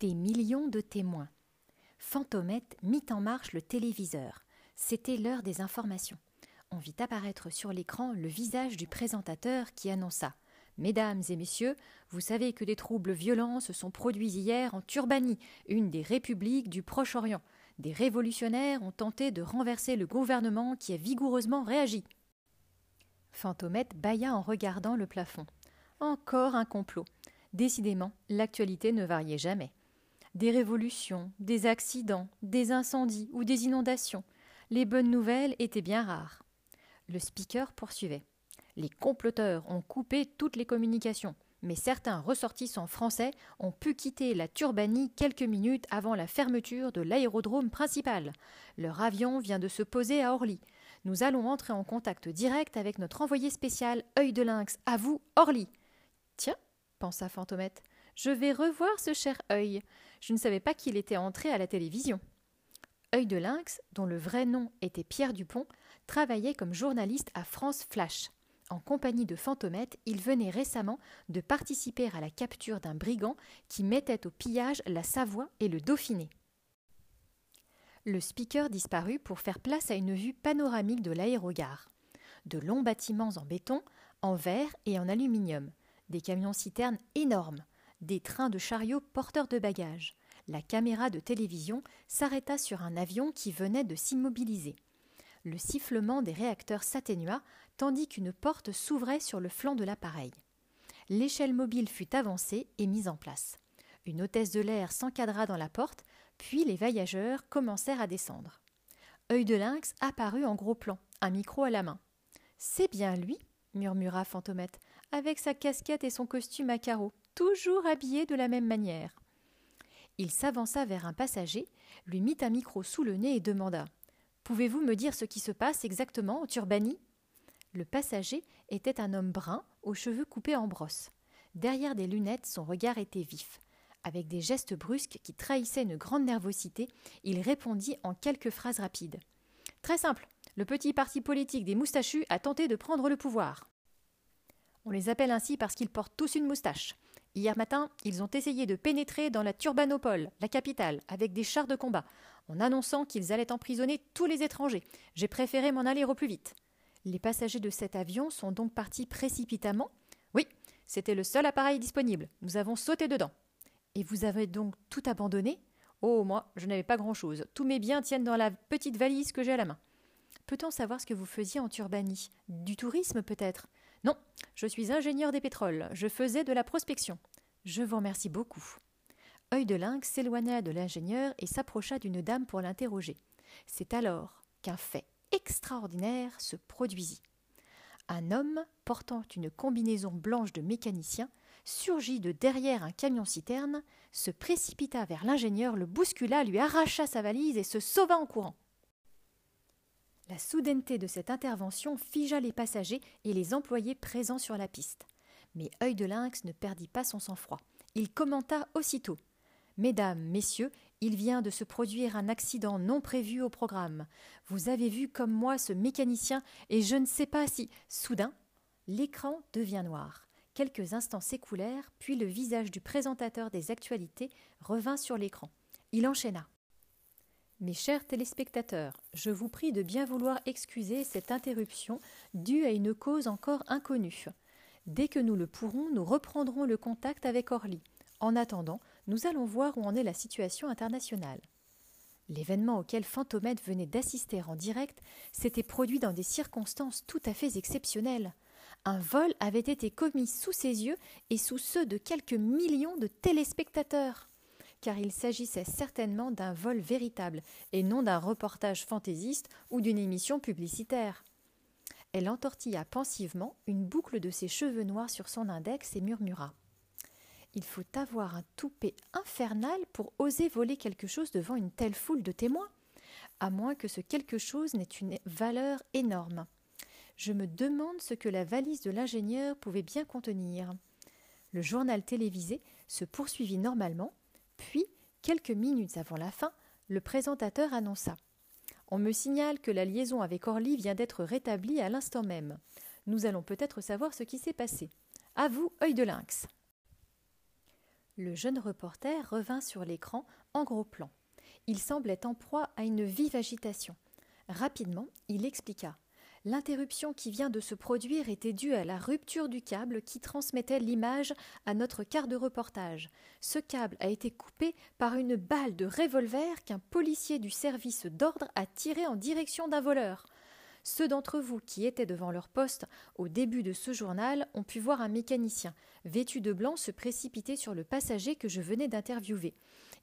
Des millions de témoins. Fantomette mit en marche le téléviseur. C'était l'heure des informations. On vit apparaître sur l'écran le visage du présentateur qui annonça Mesdames et messieurs, vous savez que des troubles violents se sont produits hier en Turbanie, une des républiques du Proche-Orient. Des révolutionnaires ont tenté de renverser le gouvernement qui a vigoureusement réagi. Fantomette bâilla en regardant le plafond. Encore un complot. Décidément, l'actualité ne variait jamais. Des révolutions, des accidents, des incendies ou des inondations. Les bonnes nouvelles étaient bien rares. Le speaker poursuivait. Les comploteurs ont coupé toutes les communications, mais certains ressortissants français ont pu quitter la Turbanie quelques minutes avant la fermeture de l'aérodrome principal. Leur avion vient de se poser à Orly. Nous allons entrer en contact direct avec notre envoyé spécial œil de lynx. À vous, Orly. Tiens, pensa Fantomette, je vais revoir ce cher œil. Je ne savais pas qu'il était entré à la télévision. œil de lynx, dont le vrai nom était Pierre Dupont, travaillait comme journaliste à France Flash. En compagnie de Fantomette, il venait récemment de participer à la capture d'un brigand qui mettait au pillage la Savoie et le Dauphiné. Le speaker disparut pour faire place à une vue panoramique de l'aérogare. De longs bâtiments en béton, en verre et en aluminium, des camions-citernes énormes, des trains de chariots porteurs de bagages. La caméra de télévision s'arrêta sur un avion qui venait de s'immobiliser. Le sifflement des réacteurs s'atténua tandis qu'une porte s'ouvrait sur le flanc de l'appareil. L'échelle mobile fut avancée et mise en place. Une hôtesse de l'air s'encadra dans la porte, puis les voyageurs commencèrent à descendre. œil de lynx apparut en gros plan, un micro à la main. C'est bien lui, murmura Fantomette, avec sa casquette et son costume à carreaux, toujours habillé de la même manière. Il s'avança vers un passager, lui mit un micro sous le nez et demanda Pouvez-vous me dire ce qui se passe exactement en Turbanie? Le passager était un homme brun, aux cheveux coupés en brosse. Derrière des lunettes, son regard était vif. Avec des gestes brusques qui trahissaient une grande nervosité, il répondit en quelques phrases rapides. Très simple. Le petit parti politique des moustachus a tenté de prendre le pouvoir. On les appelle ainsi parce qu'ils portent tous une moustache. Hier matin, ils ont essayé de pénétrer dans la Turbanopole, la capitale, avec des chars de combat, en annonçant qu'ils allaient emprisonner tous les étrangers. J'ai préféré m'en aller au plus vite. Les passagers de cet avion sont donc partis précipitamment Oui, c'était le seul appareil disponible. Nous avons sauté dedans. Et vous avez donc tout abandonné? Oh, moi, je n'avais pas grand-chose. Tous mes biens tiennent dans la petite valise que j'ai à la main. Peut-on savoir ce que vous faisiez en Turbanie? Du tourisme, peut-être? Non, je suis ingénieur des pétroles, je faisais de la prospection. Je vous remercie beaucoup. œil de lynx s'éloigna de l'ingénieur et s'approcha d'une dame pour l'interroger. C'est alors qu'un fait extraordinaire se produisit. Un homme, portant une combinaison blanche de mécanicien, surgit de derrière un camion-citerne, se précipita vers l'ingénieur, le bouscula, lui arracha sa valise et se sauva en courant. La soudaineté de cette intervention figea les passagers et les employés présents sur la piste. Mais œil de lynx ne perdit pas son sang-froid. Il commenta aussitôt. Mesdames, messieurs, il vient de se produire un accident non prévu au programme. Vous avez vu comme moi ce mécanicien, et je ne sais pas si. Soudain, l'écran devient noir. Quelques instants s'écoulèrent, puis le visage du présentateur des actualités revint sur l'écran. Il enchaîna. Mes chers téléspectateurs, je vous prie de bien vouloir excuser cette interruption due à une cause encore inconnue. Dès que nous le pourrons, nous reprendrons le contact avec Orly. En attendant, nous allons voir où en est la situation internationale. L'événement auquel Fantomède venait d'assister en direct s'était produit dans des circonstances tout à fait exceptionnelles. Un vol avait été commis sous ses yeux et sous ceux de quelques millions de téléspectateurs car il s'agissait certainement d'un vol véritable, et non d'un reportage fantaisiste ou d'une émission publicitaire. Elle entortilla pensivement une boucle de ses cheveux noirs sur son index et murmura. Il faut avoir un toupet infernal pour oser voler quelque chose devant une telle foule de témoins, à moins que ce quelque chose n'ait une valeur énorme. Je me demande ce que la valise de l'ingénieur pouvait bien contenir. Le journal télévisé se poursuivit normalement, puis, quelques minutes avant la fin, le présentateur annonça On me signale que la liaison avec Orly vient d'être rétablie à l'instant même. Nous allons peut-être savoir ce qui s'est passé. À vous, œil de lynx. Le jeune reporter revint sur l'écran en gros plan. Il semblait en proie à une vive agitation. Rapidement, il expliqua. L'interruption qui vient de se produire était due à la rupture du câble qui transmettait l'image à notre quart de reportage. Ce câble a été coupé par une balle de revolver qu'un policier du service d'ordre a tiré en direction d'un voleur. Ceux d'entre vous qui étaient devant leur poste au début de ce journal ont pu voir un mécanicien, vêtu de blanc, se précipiter sur le passager que je venais d'interviewer.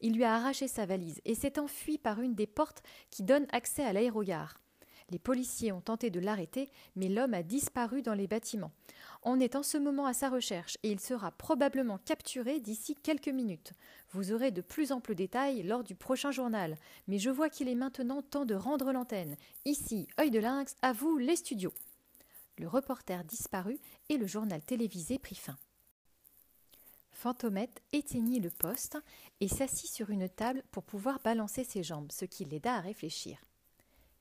Il lui a arraché sa valise et s'est enfui par une des portes qui donnent accès à l'aérogare. Les policiers ont tenté de l'arrêter, mais l'homme a disparu dans les bâtiments. On est en ce moment à sa recherche et il sera probablement capturé d'ici quelques minutes. Vous aurez de plus amples détails lors du prochain journal, mais je vois qu'il est maintenant temps de rendre l'antenne. Ici, œil de lynx, à vous les studios. Le reporter disparut et le journal télévisé prit fin. Fantomette éteignit le poste et s'assit sur une table pour pouvoir balancer ses jambes, ce qui l'aida à réfléchir.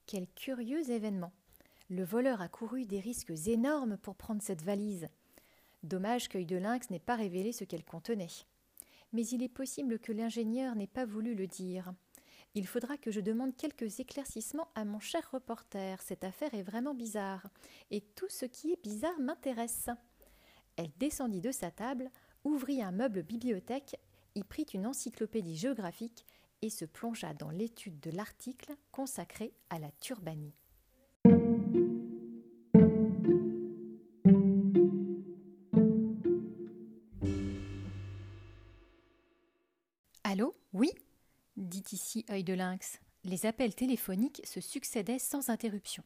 Quel curieux événement. Le voleur a couru des risques énormes pour prendre cette valise. Dommage qu'œil de lynx n'ait pas révélé ce qu'elle contenait. Mais il est possible que l'ingénieur n'ait pas voulu le dire. Il faudra que je demande quelques éclaircissements à mon cher reporter. Cette affaire est vraiment bizarre. Et tout ce qui est bizarre m'intéresse. Elle descendit de sa table, ouvrit un meuble bibliothèque, y prit une encyclopédie géographique et se plongea dans l'étude de l'article consacré à la turbanie. Allô? Oui? Dit ici œil de lynx. Les appels téléphoniques se succédaient sans interruption.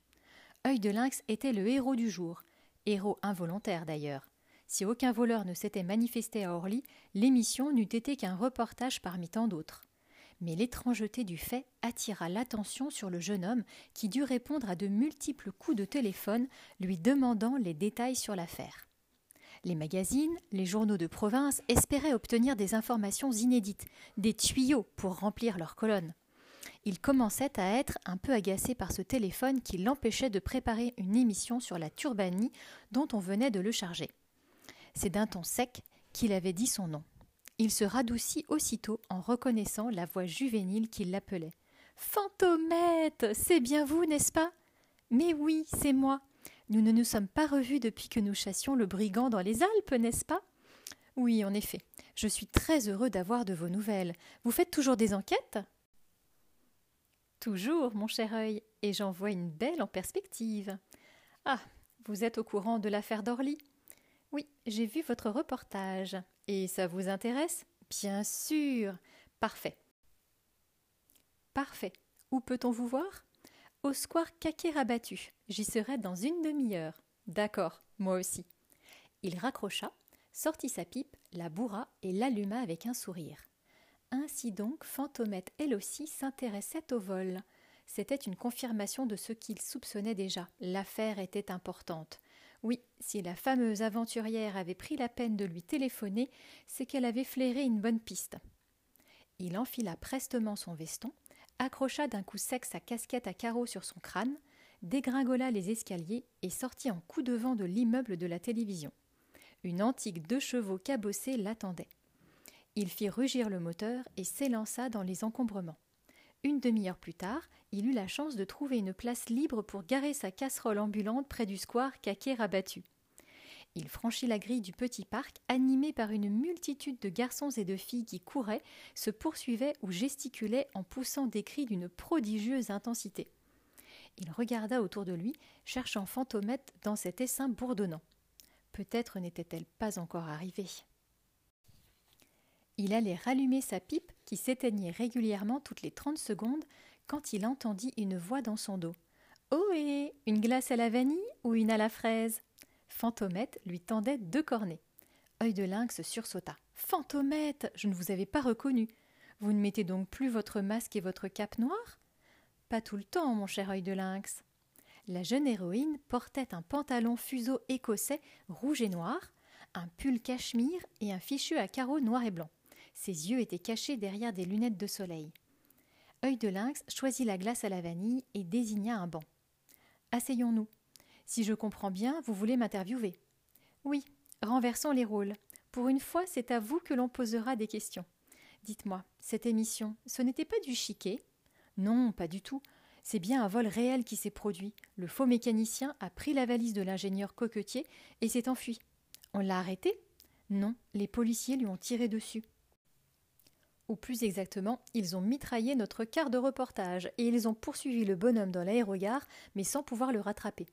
œil de lynx était le héros du jour, héros involontaire d'ailleurs. Si aucun voleur ne s'était manifesté à Orly, l'émission n'eût été qu'un reportage parmi tant d'autres mais l'étrangeté du fait attira l'attention sur le jeune homme qui dut répondre à de multiples coups de téléphone lui demandant les détails sur l'affaire. Les magazines, les journaux de province espéraient obtenir des informations inédites, des tuyaux pour remplir leurs colonnes. Il commençait à être un peu agacé par ce téléphone qui l'empêchait de préparer une émission sur la turbanie dont on venait de le charger. C'est d'un ton sec qu'il avait dit son nom. Il se radoucit aussitôt en reconnaissant la voix juvénile qui l'appelait. Fantomette. C'est bien vous, n'est-ce pas? Mais oui, c'est moi. Nous ne nous sommes pas revus depuis que nous chassions le brigand dans les Alpes, n'est-ce pas? Oui, en effet. Je suis très heureux d'avoir de vos nouvelles. Vous faites toujours des enquêtes? Toujours, mon cher œil, et j'en vois une belle en perspective. Ah, vous êtes au courant de l'affaire d'Orly? Oui, j'ai vu votre reportage. Et ça vous intéresse Bien sûr. Parfait. Parfait. Où peut-on vous voir Au square Caquet rabattu. J'y serai dans une demi-heure. D'accord, moi aussi. Il raccrocha, sortit sa pipe, la bourra et l'alluma avec un sourire. Ainsi donc, Fantomette elle aussi s'intéressait au vol. C'était une confirmation de ce qu'il soupçonnait déjà. L'affaire était importante. Oui, si la fameuse aventurière avait pris la peine de lui téléphoner, c'est qu'elle avait flairé une bonne piste. Il enfila prestement son veston, accrocha d'un coup sec sa casquette à carreaux sur son crâne, dégringola les escaliers et sortit en coup de vent de l'immeuble de la télévision. Une antique deux chevaux cabossée l'attendait. Il fit rugir le moteur et s'élança dans les encombrements. Une demi-heure plus tard, il eut la chance de trouver une place libre pour garer sa casserole ambulante près du square Caquet rabattu. Il franchit la grille du petit parc, animé par une multitude de garçons et de filles qui couraient, se poursuivaient ou gesticulaient en poussant des cris d'une prodigieuse intensité. Il regarda autour de lui, cherchant Fantomette dans cet essaim bourdonnant. Peut-être n'était-elle pas encore arrivée. Il allait rallumer sa pipe, qui s'éteignait régulièrement toutes les trente secondes, quand il entendit une voix dans son dos. Ohé Une glace à la vanille ou une à la fraise? Fantomette lui tendait deux cornets. Œil de lynx sursauta. Fantomette Je ne vous avais pas reconnu. Vous ne mettez donc plus votre masque et votre cape noire Pas tout le temps, mon cher œil de lynx. La jeune héroïne portait un pantalon fuseau écossais rouge et noir, un pull cachemire et un fichu à carreaux noir et blanc. Ses yeux étaient cachés derrière des lunettes de soleil. œil de lynx choisit la glace à la vanille et désigna un banc. Asseyons-nous. Si je comprends bien, vous voulez m'interviewer. Oui, renversons les rôles. Pour une fois, c'est à vous que l'on posera des questions. Dites-moi, cette émission, ce n'était pas du chiquet? Non, pas du tout. C'est bien un vol réel qui s'est produit. Le faux mécanicien a pris la valise de l'ingénieur coquetier et s'est enfui. On l'a arrêté? Non, les policiers lui ont tiré dessus. Ou plus exactement, ils ont mitraillé notre quart de reportage et ils ont poursuivi le bonhomme dans l'aérogare, mais sans pouvoir le rattraper.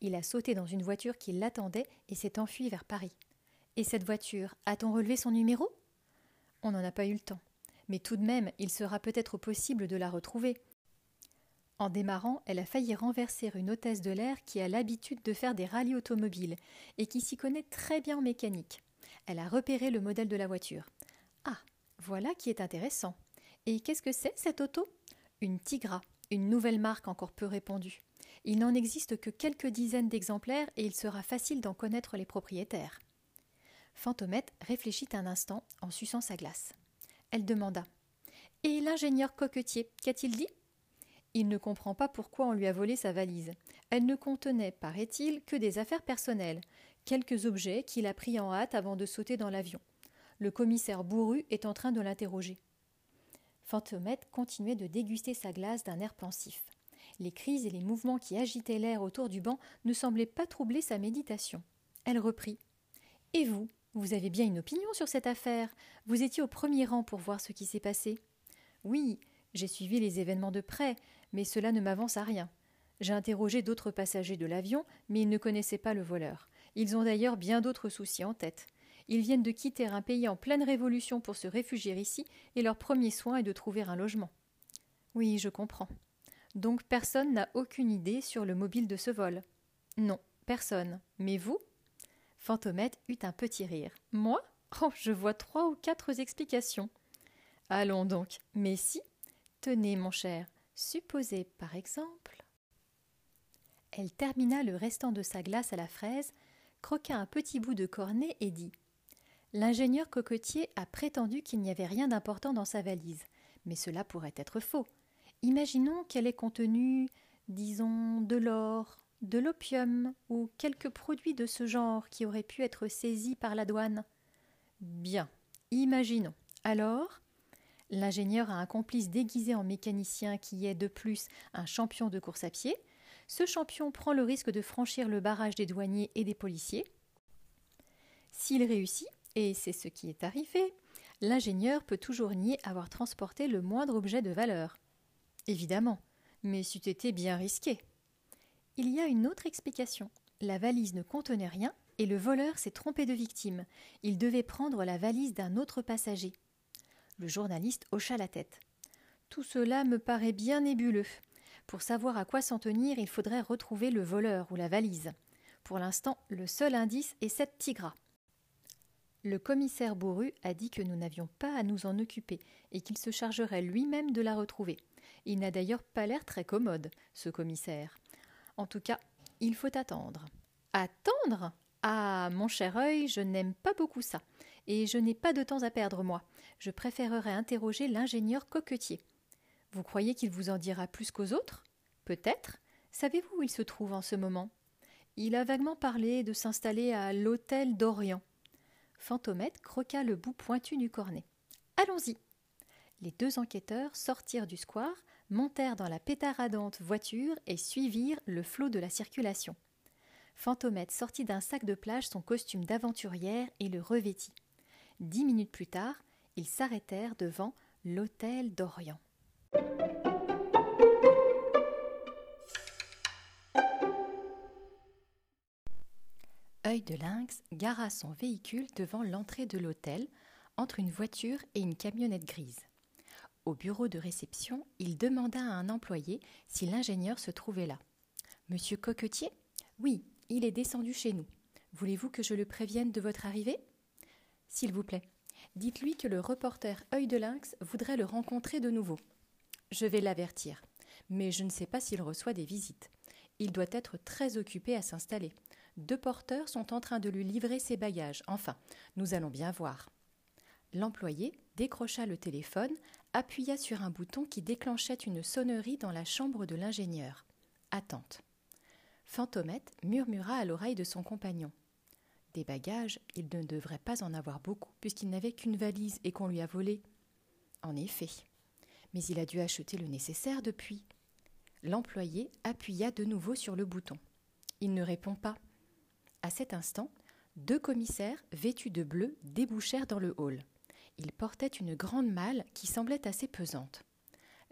Il a sauté dans une voiture qui l'attendait et s'est enfui vers Paris. Et cette voiture, a-t-on relevé son numéro? On n'en a pas eu le temps. Mais tout de même, il sera peut-être possible de la retrouver. En démarrant, elle a failli renverser une hôtesse de l'air qui a l'habitude de faire des rallyes automobiles et qui s'y connaît très bien en mécanique. Elle a repéré le modèle de la voiture. Ah, voilà qui est intéressant. Et qu'est-ce que c'est cette auto? Une Tigra, une nouvelle marque encore peu répandue. Il n'en existe que quelques dizaines d'exemplaires et il sera facile d'en connaître les propriétaires. Fantomette réfléchit un instant en suçant sa glace. Elle demanda Et l'ingénieur coquetier, qu'a-t-il dit? Il ne comprend pas pourquoi on lui a volé sa valise. Elle ne contenait, paraît-il, que des affaires personnelles, quelques objets qu'il a pris en hâte avant de sauter dans l'avion. Le commissaire bourru est en train de l'interroger. Fantomette continuait de déguster sa glace d'un air pensif. Les cris et les mouvements qui agitaient l'air autour du banc ne semblaient pas troubler sa méditation. Elle reprit. Et vous, vous avez bien une opinion sur cette affaire. Vous étiez au premier rang pour voir ce qui s'est passé. Oui, j'ai suivi les événements de près, mais cela ne m'avance à rien. J'ai interrogé d'autres passagers de l'avion, mais ils ne connaissaient pas le voleur. Ils ont d'ailleurs bien d'autres soucis en tête. Ils viennent de quitter un pays en pleine révolution pour se réfugier ici, et leur premier soin est de trouver un logement. Oui, je comprends. Donc personne n'a aucune idée sur le mobile de ce vol. Non, personne. Mais vous? Fantomette eut un petit rire. Moi? Oh, je vois trois ou quatre explications. Allons donc. Mais si? Tenez, mon cher, supposez par exemple. Elle termina le restant de sa glace à la fraise, croqua un petit bout de cornet et dit L'ingénieur cocotier a prétendu qu'il n'y avait rien d'important dans sa valise, mais cela pourrait être faux. Imaginons qu'elle ait contenu, disons, de l'or, de l'opium ou quelques produits de ce genre qui auraient pu être saisis par la douane. Bien, imaginons. Alors, l'ingénieur a un complice déguisé en mécanicien qui est de plus un champion de course à pied. Ce champion prend le risque de franchir le barrage des douaniers et des policiers. S'il réussit, et c'est ce qui est arrivé, l'ingénieur peut toujours nier avoir transporté le moindre objet de valeur. Évidemment, mais c'eût été bien risqué. Il y a une autre explication. La valise ne contenait rien et le voleur s'est trompé de victime. Il devait prendre la valise d'un autre passager. Le journaliste hocha la tête. Tout cela me paraît bien nébuleux. Pour savoir à quoi s'en tenir, il faudrait retrouver le voleur ou la valise. Pour l'instant, le seul indice est cette tigra. Le commissaire Bourru a dit que nous n'avions pas à nous en occuper et qu'il se chargerait lui-même de la retrouver. Il n'a d'ailleurs pas l'air très commode, ce commissaire. En tout cas, il faut attendre. Attendre? Ah, mon cher œil, je n'aime pas beaucoup ça. Et je n'ai pas de temps à perdre, moi. Je préférerais interroger l'ingénieur coquetier. Vous croyez qu'il vous en dira plus qu'aux autres? Peut-être. Savez-vous où il se trouve en ce moment? Il a vaguement parlé de s'installer à l'hôtel d'Orient. Fantomette croqua le bout pointu du cornet. Allons-y. Les deux enquêteurs sortirent du square, montèrent dans la pétaradante voiture et suivirent le flot de la circulation. Fantomette sortit d'un sac de plage son costume d'aventurière et le revêtit. Dix minutes plus tard, ils s'arrêtèrent devant l'hôtel d'Orient. Œil de lynx gara son véhicule devant l'entrée de l'hôtel, entre une voiture et une camionnette grise. Au bureau de réception, il demanda à un employé si l'ingénieur se trouvait là. Monsieur Coquetier? Oui, il est descendu chez nous. Voulez-vous que je le prévienne de votre arrivée? S'il vous plaît, dites-lui que le reporter œil de lynx voudrait le rencontrer de nouveau. Je vais l'avertir, mais je ne sais pas s'il reçoit des visites. Il doit être très occupé à s'installer. Deux porteurs sont en train de lui livrer ses bagages. Enfin, nous allons bien voir. L'employé décrocha le téléphone, appuya sur un bouton qui déclenchait une sonnerie dans la chambre de l'ingénieur. Attente. Fantomette murmura à l'oreille de son compagnon. Des bagages, il ne devrait pas en avoir beaucoup, puisqu'il n'avait qu'une valise et qu'on lui a volé. En effet. Mais il a dû acheter le nécessaire depuis. L'employé appuya de nouveau sur le bouton. Il ne répond pas. À cet instant, deux commissaires, vêtus de bleu, débouchèrent dans le hall. Ils portaient une grande malle qui semblait assez pesante.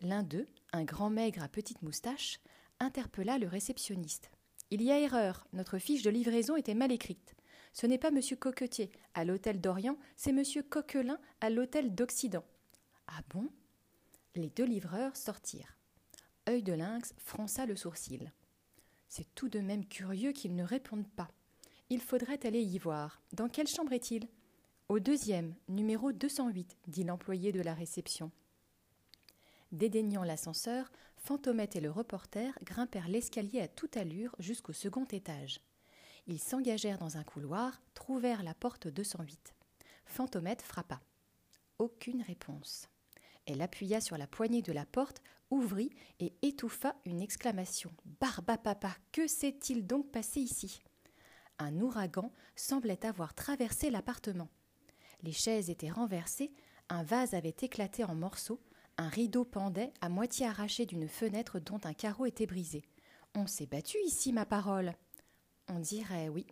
L'un d'eux, un grand maigre à petite moustache, interpella le réceptionniste. Il y a erreur, notre fiche de livraison était mal écrite. Ce n'est pas M. Coquetier à l'hôtel d'Orient, c'est M. Coquelin à l'hôtel d'Occident. Ah bon? Les deux livreurs sortirent. Œil de lynx fronça le sourcil. C'est tout de même curieux qu'ils ne répondent pas. Il faudrait aller y voir. Dans quelle chambre est-il? Au deuxième, numéro 208, dit l'employé de la réception. Dédaignant l'ascenseur, Fantomette et le reporter grimpèrent l'escalier à toute allure jusqu'au second étage. Ils s'engagèrent dans un couloir, trouvèrent la porte 208. Fantomette frappa. Aucune réponse. Elle appuya sur la poignée de la porte, ouvrit et étouffa une exclamation. Barba papa, que s'est-il donc passé ici? Un ouragan semblait avoir traversé l'appartement. Les chaises étaient renversées, un vase avait éclaté en morceaux, un rideau pendait, à moitié arraché d'une fenêtre dont un carreau était brisé. On s'est battu ici, ma parole. On dirait oui.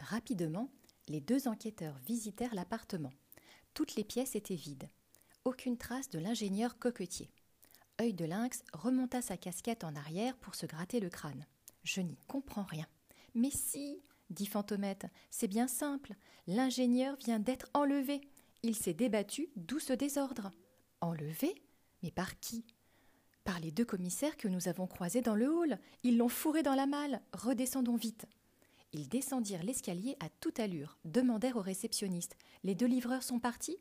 Rapidement, les deux enquêteurs visitèrent l'appartement. Toutes les pièces étaient vides. Aucune trace de l'ingénieur coquetier. Œil de lynx remonta sa casquette en arrière pour se gratter le crâne. Je n'y comprends rien. Mais si, dit Fantomette, c'est bien simple. L'ingénieur vient d'être enlevé. Il s'est débattu, d'où ce désordre. Enlevé? Mais par qui? Par les deux commissaires que nous avons croisés dans le hall. Ils l'ont fourré dans la malle. Redescendons vite. Ils descendirent l'escalier à toute allure, demandèrent au réceptionniste Les deux livreurs sont partis?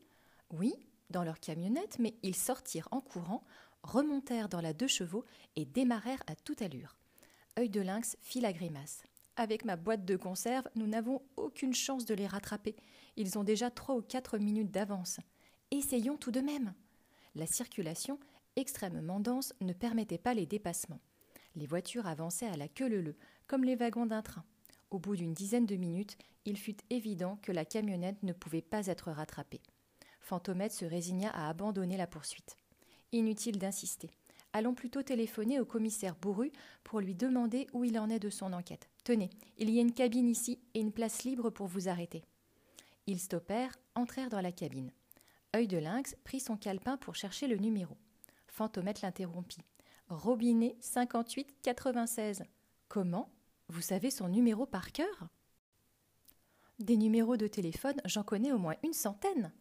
Oui, dans leur camionnette, mais ils sortirent en courant, remontèrent dans la deux chevaux et démarrèrent à toute allure. Œil de lynx fit la grimace. Avec ma boîte de conserve, nous n'avons aucune chance de les rattraper. Ils ont déjà trois ou quatre minutes d'avance. Essayons tout de même. La circulation, extrêmement dense, ne permettait pas les dépassements. Les voitures avançaient à la queue leu comme les wagons d'un train. Au bout d'une dizaine de minutes, il fut évident que la camionnette ne pouvait pas être rattrapée. Fantomette se résigna à abandonner la poursuite. Inutile d'insister. Allons plutôt téléphoner au commissaire Bourru pour lui demander où il en est de son enquête. Tenez, il y a une cabine ici et une place libre pour vous arrêter. Ils stoppèrent, entrèrent dans la cabine. Œil de lynx prit son calepin pour chercher le numéro. Fantomette l'interrompit. Robinet 58 96. Comment? Vous savez son numéro par cœur? Des numéros de téléphone, j'en connais au moins une centaine.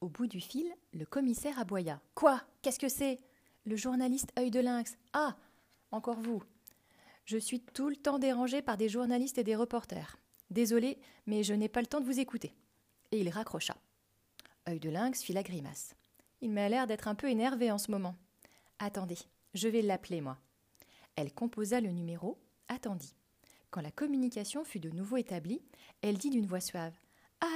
Au bout du fil, le commissaire aboya. Quoi? Qu'est-ce que c'est? Le journaliste œil de lynx. Ah Encore vous. Je suis tout le temps dérangé par des journalistes et des reporters. Désolé, mais je n'ai pas le temps de vous écouter. Et il raccrocha. œil de lynx fit la grimace. Il m'a l'air d'être un peu énervé en ce moment. Attendez, je vais l'appeler, moi. Elle composa le numéro, attendit. Quand la communication fut de nouveau établie, elle dit d'une voix suave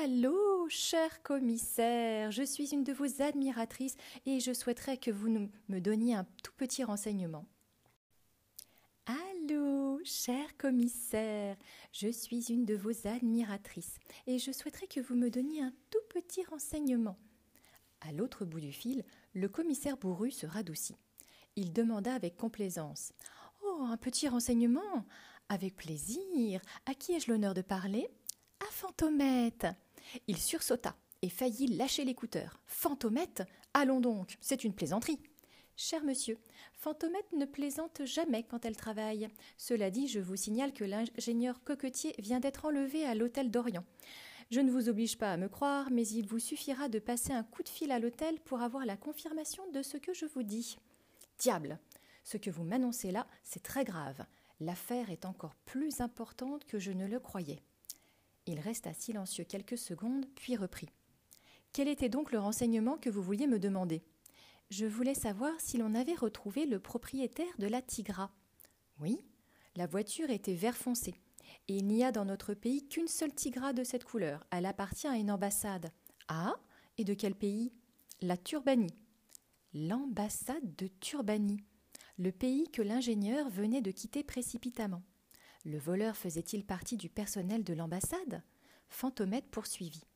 Allô, cher commissaire, je suis une de vos admiratrices et je souhaiterais que vous me donniez un tout petit renseignement. Allô, cher commissaire, je suis une de vos admiratrices et je souhaiterais que vous me donniez un tout petit renseignement. À l'autre bout du fil, le commissaire bourru se radoucit. Il demanda avec complaisance Oh, un petit renseignement Avec plaisir. À qui ai-je l'honneur de parler? À Fantomette. Il sursauta et faillit lâcher l'écouteur. Fantomette Allons donc, c'est une plaisanterie. Cher monsieur, Fantomette ne plaisante jamais quand elle travaille. Cela dit, je vous signale que l'ingénieur coquetier vient d'être enlevé à l'hôtel d'Orient. Je ne vous oblige pas à me croire, mais il vous suffira de passer un coup de fil à l'hôtel pour avoir la confirmation de ce que je vous dis. Diable Ce que vous m'annoncez là, c'est très grave. L'affaire est encore plus importante que je ne le croyais. Il resta silencieux quelques secondes, puis reprit. Quel était donc le renseignement que vous vouliez me demander? Je voulais savoir si l'on avait retrouvé le propriétaire de la Tigra. Oui, la voiture était vert foncé. Et il n'y a dans notre pays qu'une seule Tigra de cette couleur. Elle appartient à une ambassade. Ah Et de quel pays? La Turbanie. L'ambassade de Turbanie. Le pays que l'ingénieur venait de quitter précipitamment. Le voleur faisait-il partie du personnel de l'ambassade? Fantomette poursuivit.